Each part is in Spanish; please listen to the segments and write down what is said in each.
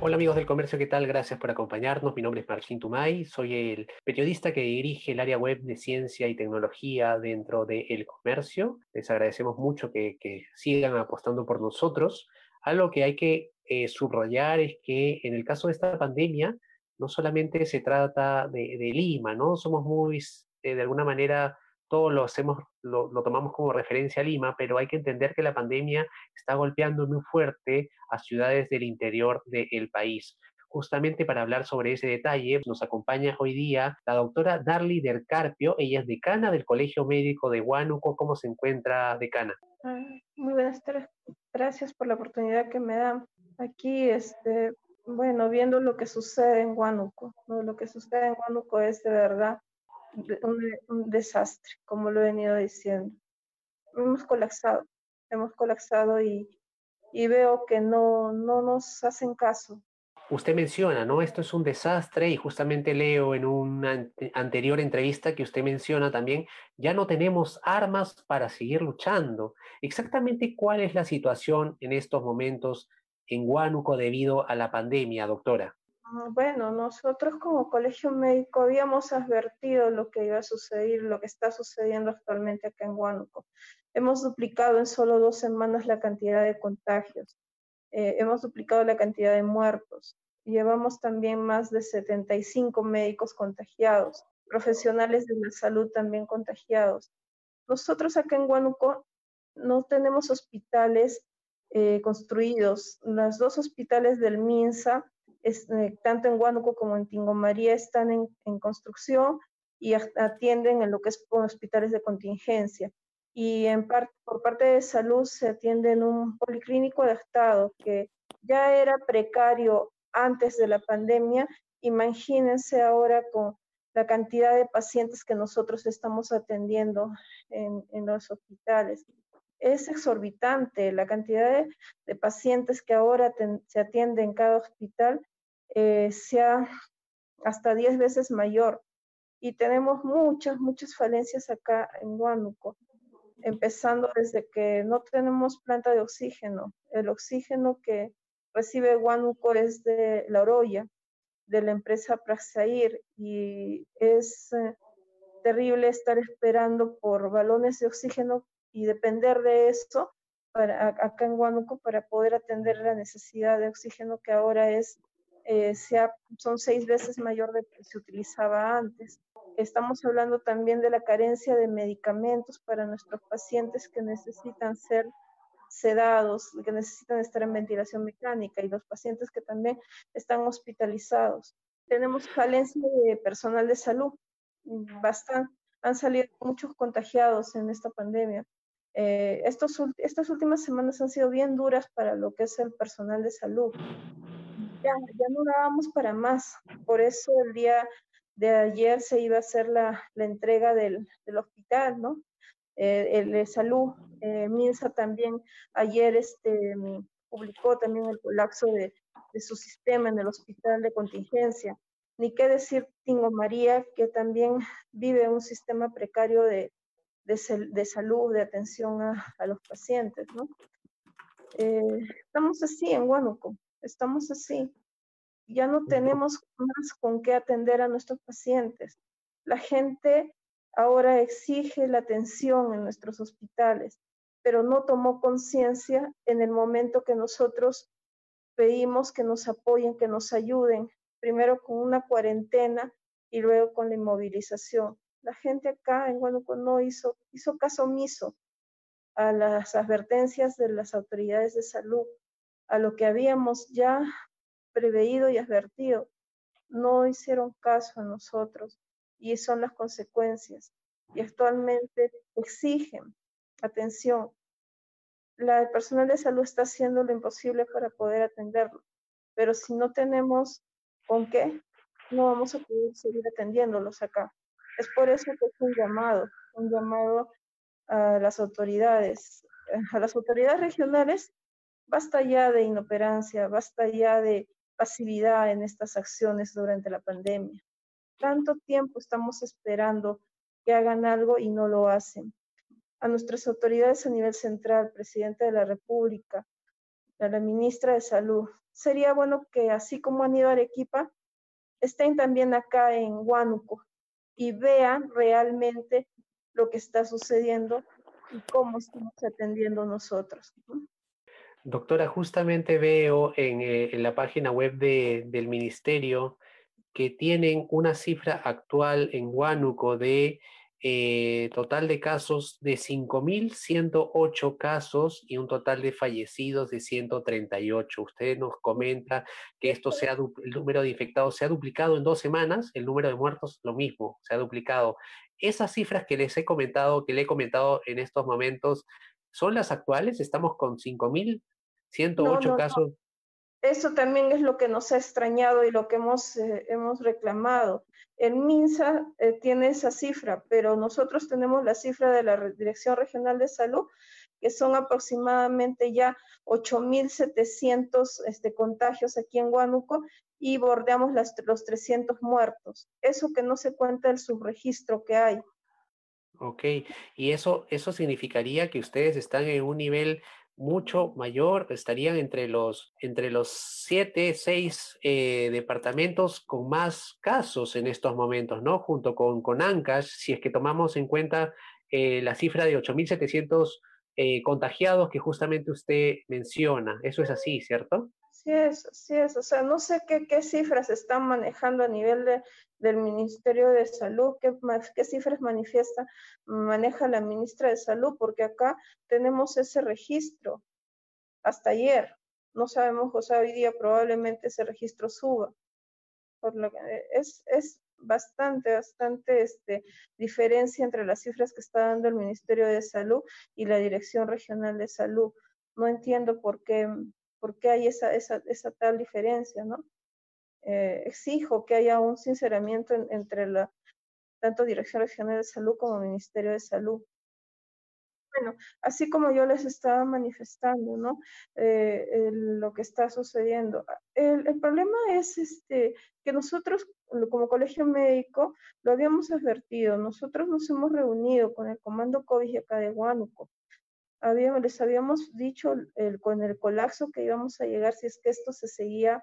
Hola amigos del comercio, ¿qué tal? Gracias por acompañarnos. Mi nombre es Martín Tumay, soy el periodista que dirige el área web de ciencia y tecnología dentro de El Comercio. Les agradecemos mucho que, sigan apostando por nosotros. Algo que hay que eh, subrayar es que en el caso de esta pandemia, no solamente se trata de, Lima, ¿no? Somos muy, eh, de alguna manera, todos lo hacemos, lo, tomamos como referencia a Lima, pero hay que entender que la pandemia está golpeando muy fuerte a ciudades del interior del país. Justamente para hablar sobre ese detalle, nos acompaña hoy día la doctora Darly del Carpio. Ella es decana del Colegio Médico de Huánuco. ¿Cómo se encuentra, decana? Muy buenas tardes. Gracias por la oportunidad que me dan. Aquí, este, bueno, viendo lo que sucede en Huánuco. Lo que sucede en Huánuco es de verdad un, desastre, como lo he venido diciendo. Hemos colapsado, hemos colapsado y, y veo que no, no nos hacen caso. Usted menciona, ¿no? Esto es un desastre y justamente leo en una anterior entrevista que usted menciona también, ya no tenemos armas para seguir luchando. Exactamente cuál es la situación en estos momentos en Huánuco debido a la pandemia, doctora. Ah, bueno, nosotros como colegio médico habíamos advertido lo que iba a suceder, lo que está sucediendo actualmente acá en Huánuco. Hemos duplicado en solo dos semanas la cantidad de contagios, eh, hemos duplicado la cantidad de muertos, llevamos también más de 75 médicos contagiados, profesionales de la salud también contagiados. Nosotros acá en Huánuco no tenemos hospitales eh, construidos. Los dos hospitales del MINSA eh, tanto en Huánuco como en Tingomaría están en, construcción y atienden en lo que es hospitales de contingencia. Y en por parte de salud se atiende en un policlínico de Estado que ya era precario antes de la pandemia. Imagínense ahora con la cantidad de pacientes que nosotros estamos atendiendo en, los hospitales. Es exorbitante la cantidad de, pacientes que ahora se atienden en cada hospital eh, sea hasta 10 veces mayor. Y tenemos muchas, muchas falencias acá en Huánuco, empezando desde que no tenemos planta de oxígeno. El oxígeno que recibe Huánuco es de la Oroya, de la empresa Praxair, y es eh, terrible estar esperando por balones de oxígeno y depender de esto para, acá en Huánuco para poder atender la necesidad de oxígeno que ahora es eh, sea, son seis veces mayor de que se utilizaba antes. Estamos hablando también de la carencia de medicamentos para nuestros pacientes que necesitan ser sedados, que necesitan estar en ventilación mecánica y los pacientes que también están hospitalizados. Tenemos falencia de personal de salud, bastante, han salido muchos contagiados en esta pandemia. Eh, estos, estas últimas semanas han sido bien duras para lo que es el personal de salud ya, no dábamos para más. Por eso el día de ayer se iba a hacer la, entrega del, hospital, ¿no? Eh, el de salud, eh, Minsa también ayer este, publicó también el colapso de, su sistema en el hospital de contingencia. Ni qué decir Tingo María, que también vive un sistema precario de, de, salud, de atención a, a los pacientes, ¿no? Eh, estamos así en Huánuco estamos así. Ya no tenemos más con qué atender a nuestros pacientes. La gente ahora exige la atención en nuestros hospitales, pero no tomó conciencia en el momento que nosotros pedimos que nos apoyen, que nos ayuden, primero con una cuarentena y luego con la inmovilización. La gente acá en Huánuco no hizo, caso omiso a las advertencias de las autoridades de salud a lo que habíamos ya preveído y advertido. No hicieron caso a nosotros y son las consecuencias. Y actualmente exigen atención. La, personal de salud está haciendo lo imposible para poder atenderlo, pero si no tenemos con qué, no vamos a poder seguir atendiéndolos acá. Es por eso que es un llamado, un llamado a las autoridades, a las autoridades regionales, basta ya de inoperancia, basta ya de pasividad en estas acciones durante la pandemia. Tanto tiempo estamos esperando que hagan algo y no lo hacen. A nuestras autoridades a nivel central, presidente de la República, a la ministra de Salud, sería bueno que así como han ido a Arequipa, estén también acá en Huánuco y vean realmente lo que está sucediendo y cómo estamos atendiendo nosotros. Doctora, justamente veo en, eh, la página web del ministerio que tienen una cifra actual en Huánuco de eh, total de casos de 5.108 casos y un total de fallecidos de 138. Usted nos comenta que esto sea el número de infectados se ha duplicado en dos semanas, el número de muertos lo mismo, se ha duplicado. Esas cifras que les he comentado, que le he comentado en estos momentos, ¿son las actuales? ¿Estamos con 5.108 casos? Eso también es lo que nos ha extrañado y lo que hemos, eh, hemos reclamado. El MINSA eh, tiene esa cifra, pero nosotros tenemos la cifra de la Dirección Regional de Salud, que son aproximadamente ya 8.700 este, contagios aquí en Huánuco y bordeamos las, los 300 muertos. Eso que no se cuenta el subregistro que hay. Ok, y eso, eso significaría que ustedes están en un nivel mucho mayor, estarían entre los, entre los siete, seis eh, departamentos con más casos en estos momentos, ¿no? Junto con, con Ancash, si es que tomamos en cuenta eh, la cifra de 8.700 eh, contagiados que justamente usted menciona. Eso es así, ¿cierto? Sí es, sí es. O sea, no sé qué, qué cifras están manejando a nivel de, del Ministerio de Salud, qué, qué cifras manifiesta, maneja la ministra de Salud, porque acá tenemos ese registro hasta ayer. No sabemos, o sea, hoy día probablemente ese registro suba. Por lo que es, es bastante, bastante este, diferencia entre las cifras que está dando el Ministerio de Salud y la Dirección Regional de Salud. No entiendo por qué ¿Por qué hay esa, esa, esa tal diferencia, no? Eh, exijo que haya un sinceramiento entre la tanto Dirección Regional de Salud como Ministerio de Salud. Bueno, así como yo les estaba manifestando, ¿no? Eh, lo que está sucediendo. El, el, problema es este, que nosotros, como colegio médico, lo habíamos advertido. Nosotros nos hemos reunido con el Comando COVID acá de Huánuco habíamos, les habíamos dicho el, con el colapso que íbamos a llegar si es que esto se seguía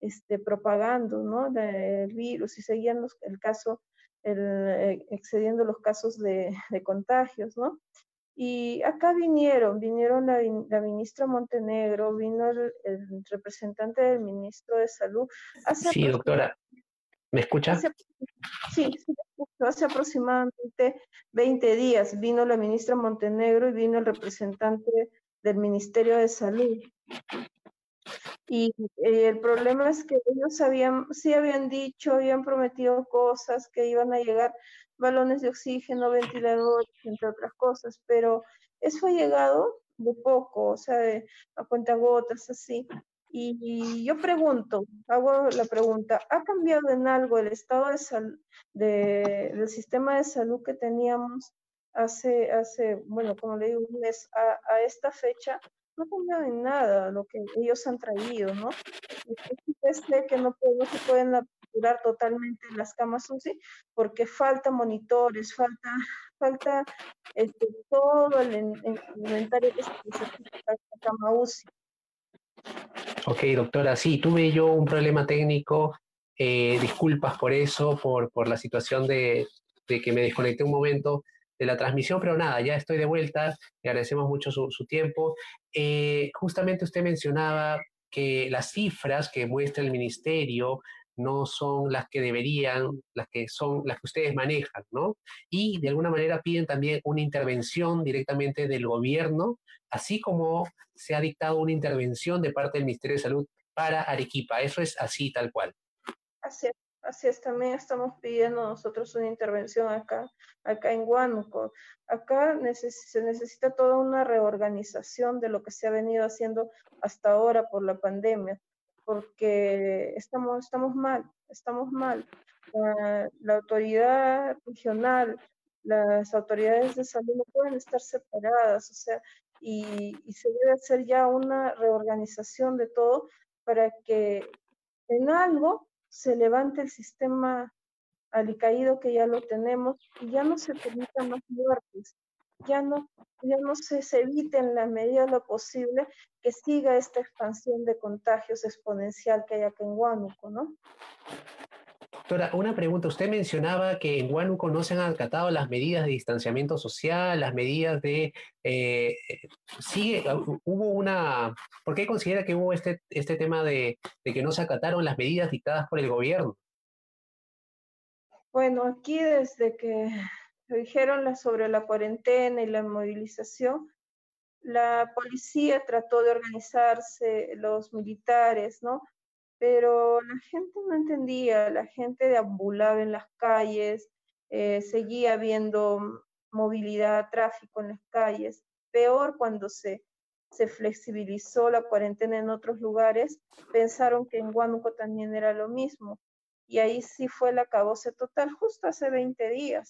este, propagando, ¿no? El virus, si seguían el caso, el, eh, excediendo los casos de, de, contagios, ¿no? Y acá vinieron, vinieron la, la ministra Montenegro, vino el, el, representante del ministro de Salud. sí, doctora. ¿Me escucha? sí, sí, hace aproximadamente 20 días vino la ministra Montenegro y vino el representante del Ministerio de Salud. Y eh, el problema es que ellos habían, sí habían dicho, habían prometido cosas, que iban a llegar balones de oxígeno, ventiladores, entre otras cosas, pero eso ha llegado de poco, o sea, de, a cuentagotas, así. Y yo pregunto, hago la pregunta, ¿ha cambiado en algo el estado de salud del sistema de salud que teníamos hace, hace bueno, como le digo, un mes a, esta fecha? No ha cambiado en nada lo que ellos han traído, ¿no? Es que no, se pueden apurar totalmente las camas UCI porque falta monitores, falta, falta este, todo el, inventario que se necesita para la cama UCI. Ok, doctora, sí, tuve yo un problema técnico. Eh, disculpas por eso, por, por la situación de, de, que me desconecté un momento de la transmisión, pero nada, ya estoy de vuelta. Le agradecemos mucho su, su tiempo. Eh, justamente usted mencionaba que las cifras que muestra el ministerio no son las que deberían, las que son las que ustedes manejan, ¿no? Y de alguna manera piden también una intervención directamente del gobierno, así como se ha dictado una intervención de parte del Ministerio de Salud para Arequipa. Eso es así, tal cual. Así es, así es. También estamos pidiendo nosotros una intervención acá, acá en Huánuco. Acá se necesita toda una reorganización de lo que se ha venido haciendo hasta ahora por la pandemia porque estamos, estamos mal, estamos mal. La, autoridad regional las autoridades de salud no pueden estar separadas, o sea, y, y se debe hacer ya una reorganización de todo para que en algo se levante el sistema alicaído que ya lo tenemos y ya no se permitan más muertes, ya no, ya no se, se evite en la medida de lo posible que siga esta expansión de contagios exponencial que hay acá en Huánuco, ¿no? Doctora, una pregunta. Usted mencionaba que en Huánuco no se han acatado las medidas de distanciamiento social, las medidas de... Eh, sigue, hubo una... ¿Por qué considera que hubo este, este tema de, de que no se acataron las medidas dictadas por el gobierno? Bueno, aquí desde que dijeron sobre la cuarentena y la movilización, la policía trató de organizarse, los militares, ¿no? Pero la gente no entendía, la gente deambulaba en las calles, eh, seguía habiendo movilidad, tráfico en las calles. Peor cuando se, se flexibilizó la cuarentena en otros lugares, pensaron que en Huánuco también era lo mismo y ahí sí fue el acabose total, justo hace 20 días.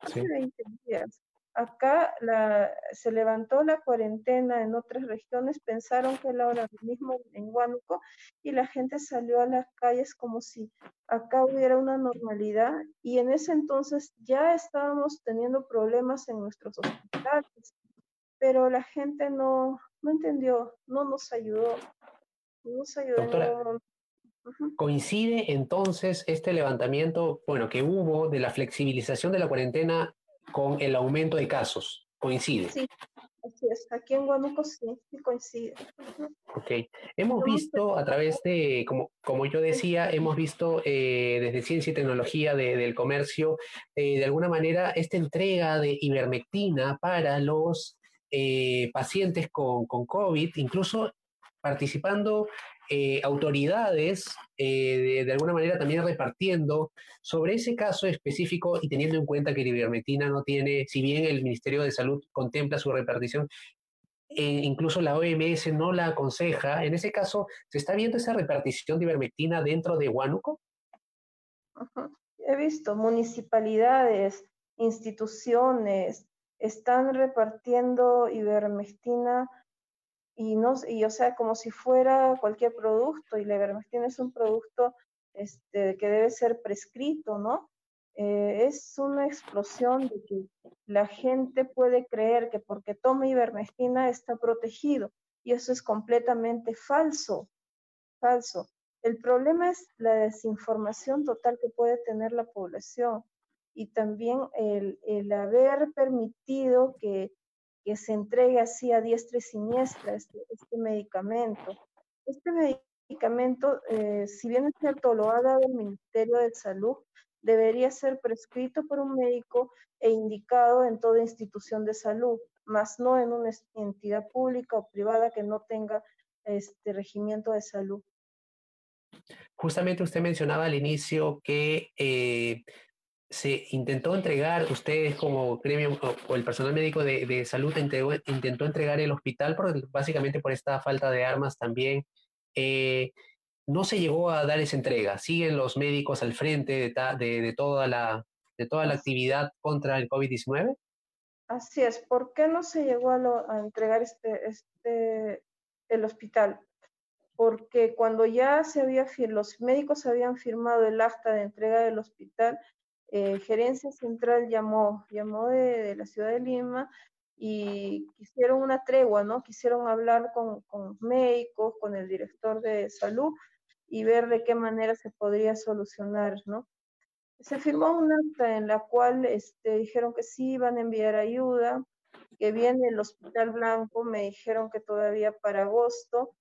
Hace 20 días. Acá la, se levantó la cuarentena en otras regiones, pensaron que era ahora mismo en Huánuco y la gente salió a las calles como si acá hubiera una normalidad y en ese entonces ya estábamos teniendo problemas en nuestros hospitales, pero la gente no, no entendió, no nos ayudó, no nos ayudó. Coincide entonces este levantamiento, bueno, que hubo de la flexibilización de la cuarentena con el aumento de casos. Coincide. Sí, así es. Aquí en Guanajuato sí, sí coincide. Ok. Hemos visto a través de, como, como yo decía, hemos visto eh, desde Ciencia y Tecnología del Comercio, eh, de alguna manera, esta entrega de ivermectina para los eh, pacientes con, con COVID, incluso participando eh, autoridades eh, de, alguna manera también repartiendo sobre ese caso específico y teniendo en cuenta que la ivermectina no tiene, si bien el Ministerio de Salud contempla su repartición, e incluso la OMS no la aconseja, en ese caso, ¿se está viendo esa repartición de ivermectina dentro de Huánuco? He visto municipalidades, instituciones, están repartiendo ivermectina y, no, y o sea, como si fuera cualquier producto, y la ivermectina es un producto este, que debe ser prescrito, ¿no? Eh, es una explosión de que la gente puede creer que porque toma ivermectina está protegido, y eso es completamente falso, falso. El problema es la desinformación total que puede tener la población y también el, el haber permitido que que se entregue así a diestra y siniestra este, este medicamento. Este medicamento, eh, si bien es cierto, lo ha dado el Ministerio de Salud, debería ser prescrito por un médico e indicado en toda institución de salud, más no en una entidad pública o privada que no tenga este regimiento de salud. Justamente usted mencionaba al inicio que eh, se intentó entregar, ustedes como gremio o, el personal médico de, salud intentó entregar el hospital por, básicamente por esta falta de armas también. Eh, no se llegó a dar esa entrega. Siguen los médicos al frente de, de, toda, la, de toda la actividad contra el COVID-19. Así es. ¿Por qué no se llegó a, a entregar este, este, el hospital? Porque cuando ya se había, los médicos habían firmado el acta de entrega del hospital, eh, Gerencia Central llamó, llamó de, la ciudad de Lima y quisieron una tregua, ¿no? Quisieron hablar con, con médicos, con el director de salud y ver de qué manera se podría solucionar, ¿no? Se firmó un acta en la cual este, dijeron que sí iban a enviar ayuda, que viene el Hospital Blanco, me dijeron que todavía para agosto,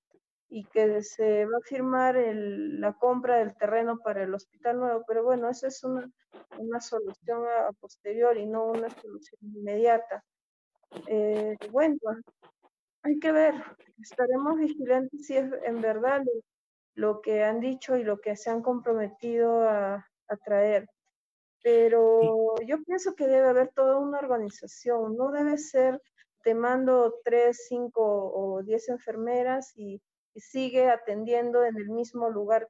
y que se va a firmar el, la compra del terreno para el hospital nuevo, pero bueno, esa es una, una solución a, posterior y no una solución inmediata. Eh, bueno, hay que ver, estaremos vigilantes si es en verdad lo, lo, que han dicho y lo que se han comprometido a, a traer. Pero yo pienso que debe haber toda una organización, no debe ser te mando tres, cinco o diez enfermeras y y sigue atendiendo en el mismo lugar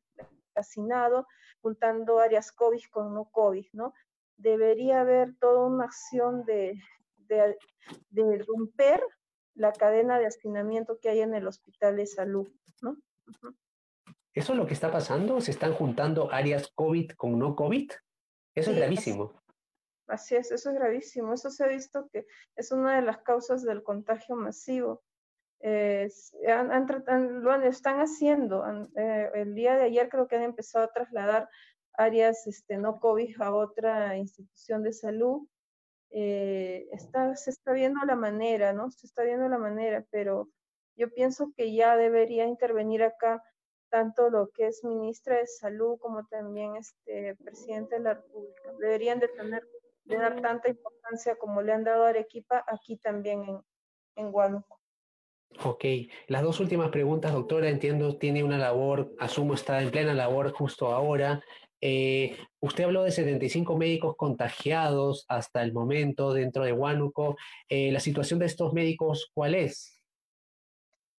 hacinado, juntando áreas COVID con no COVID, ¿no? debería haber toda una acción de, de, romper la cadena de hacinamiento que hay en el hospital de salud, ¿no? ¿Eso es lo que está pasando? ¿Se están juntando áreas COVID con no COVID? Eso es gravísimo. Así, es, eso es gravísimo. Eso se ha visto que es una de las causas del contagio masivo. Lo están haciendo. Eh, el día de ayer creo que han empezado a trasladar áreas este, no COVID a otra institución de salud. Eh, está, se está viendo la manera, ¿no? Se está viendo la manera, pero yo pienso que ya debería intervenir acá tanto lo que es ministra de salud como también este presidente de la República. Deberían de tener, de dar tanta importancia como le han dado a Arequipa aquí también en, en Huánuco. Ok, las dos últimas preguntas, doctora, entiendo, tiene una labor, asumo está en plena labor justo ahora. Eh, usted habló de 75 médicos contagiados hasta el momento dentro de Huánuco. Eh, ¿La situación de estos médicos cuál es?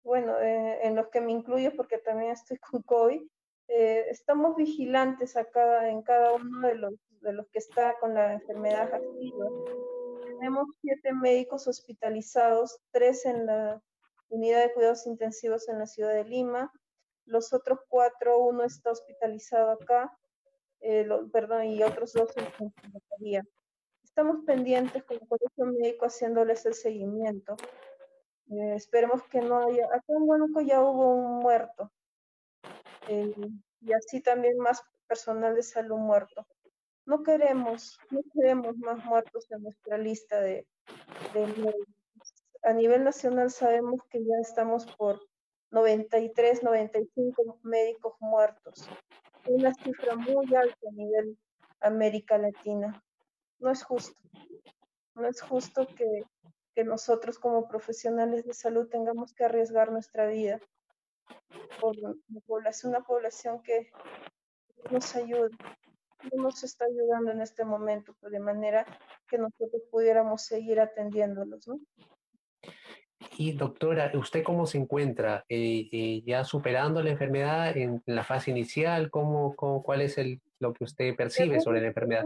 Bueno, eh, en los que me incluyo porque también estoy con COVID, estamos vigilantes acá en cada uno de los, de los que está con la enfermedad activa. Tenemos siete médicos hospitalizados, tres en la unidad de cuidados intensivos en la ciudad de Lima, los otros cuatro, uno está hospitalizado acá, eh, perdón, y otros dos en Secretaría. Estamos pendientes con el colegio médico haciéndoles el seguimiento. Eh, esperemos que no haya. Acá en Huánuco ya hubo un muerto. Eh, y así también más personal de salud muerto. No queremos, no queremos más muertos en nuestra lista de, de A nivel nacional sabemos que ya estamos por 93, 95 médicos muertos una cifra muy alta a nivel América Latina. No es justo. No es justo que, nosotros como profesionales de salud tengamos que arriesgar nuestra vida por una población que nos ayuda, no nos está ayudando en este momento, de manera que nosotros pudiéramos seguir atendiéndolos, ¿no? Y doctora, ¿usted cómo se encuentra? Eh, eh, ¿Ya superando la enfermedad en la fase inicial? ¿Cómo, cuál es el, lo que usted percibe sobre la enfermedad?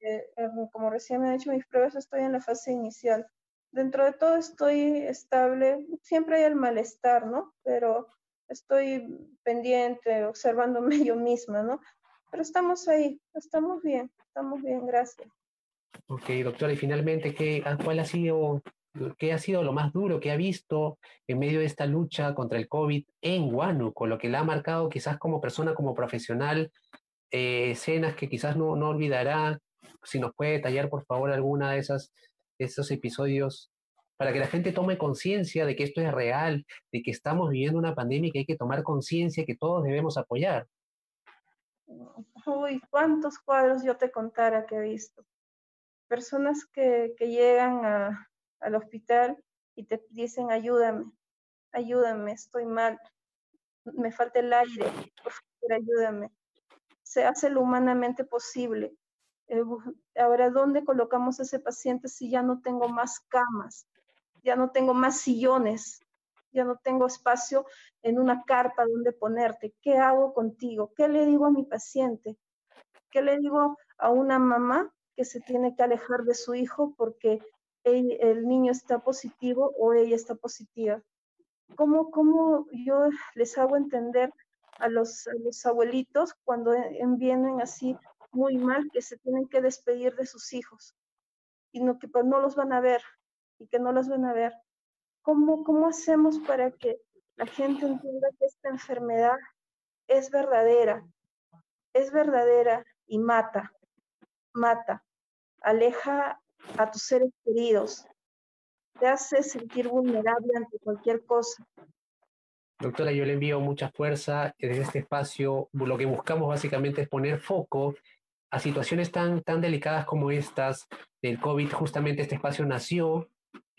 Eh, como recién me han hecho mis pruebas, estoy en la fase inicial. Dentro de todo estoy estable. Siempre hay el malestar, ¿no? Pero estoy pendiente, observándome yo misma, ¿no? Pero estamos ahí, estamos bien, estamos bien, gracias. Ok, doctora, y finalmente, ¿qué, ¿cuál ha sido ¿Qué ha sido lo más duro que ha visto en medio de esta lucha contra el COVID en Huánuco? Lo que le ha marcado quizás como persona, como profesional, eh, escenas que quizás no, no olvidará. Si nos puede detallar, por favor, alguna de esas esos episodios para que la gente tome conciencia de que esto es real, de que estamos viviendo una pandemia y que hay que tomar conciencia que todos debemos apoyar. Uy, cuántos cuadros yo te contara que he visto. Personas que, que llegan a, al hospital y te dicen ayúdame, ayúdame, estoy mal, me falta el aire, por ayúdame. Se hace lo humanamente posible. Eh, ahora, ¿dónde colocamos ese paciente si ya no tengo más camas, ya no tengo más sillones, ya no tengo espacio en una carpa donde ponerte? ¿Qué hago contigo? ¿Qué le digo a mi paciente? ¿Qué le digo a una mamá que se tiene que alejar de su hijo porque el, niño está positivo o ella está positiva. ¿Cómo, ¿Cómo, yo les hago entender a los, abuelitos cuando vienen así muy mal que se tienen que despedir de sus hijos y no, que pues, no los van a ver y que no los van a ver? ¿Cómo, ¿Cómo hacemos para que la gente entienda que esta enfermedad es verdadera? Es verdadera y mata, mata, aleja a tus seres queridos, te hace sentir vulnerable ante cualquier cosa. Doctora, yo le envío mucha fuerza desde este espacio. Lo que buscamos básicamente es poner foco a situaciones tan, tan delicadas como estas del COVID. Justamente este espacio nació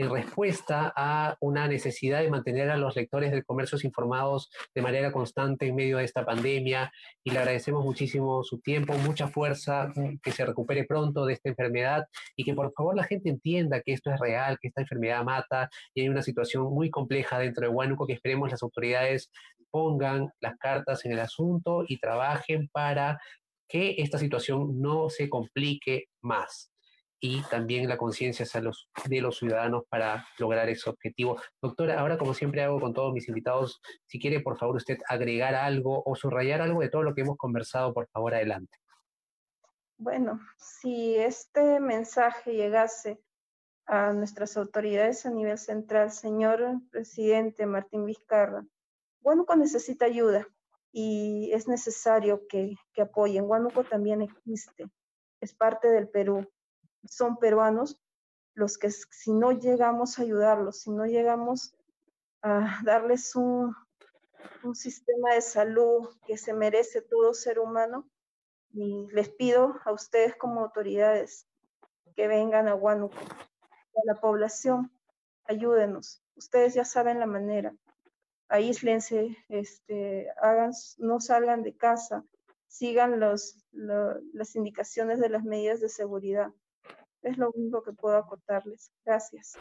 en respuesta a una necesidad de mantener a los lectores del comercio informados de manera constante en medio de esta pandemia. Y le agradecemos muchísimo su tiempo, mucha fuerza, mm, que se recupere pronto de esta enfermedad y que por favor la gente entienda que esto es real, que esta enfermedad mata y hay una situación muy compleja dentro de Huánuco que esperemos las autoridades pongan las cartas en el asunto y trabajen para que esta situación no se complique más y también la conciencia de los ciudadanos para lograr ese objetivo. Doctora, ahora como siempre hago con todos mis invitados, si quiere por favor usted agregar algo o subrayar algo de todo lo que hemos conversado, por favor adelante. Bueno, si este mensaje llegase a nuestras autoridades a nivel central, señor presidente Martín Vizcarra, Huánuco necesita ayuda y es necesario que, que apoyen. Huánuco también existe, es parte del Perú son peruanos los que si no llegamos a ayudarlos, si no llegamos a darles un, sistema de salud que se merece todo ser humano, les pido a ustedes como autoridades que vengan a Huánuco, a la población, ayúdenos. Ustedes ya saben la manera. Aíslense, este, hagan, no salgan de casa, sigan los, las indicaciones de las medidas de seguridad. Es lo único que puedo aportarles. Gracias.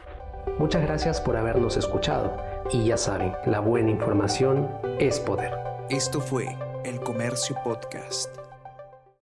Muchas gracias por habernos escuchado. Y ya saben, la buena información es poder. Esto fue El Comercio Podcast.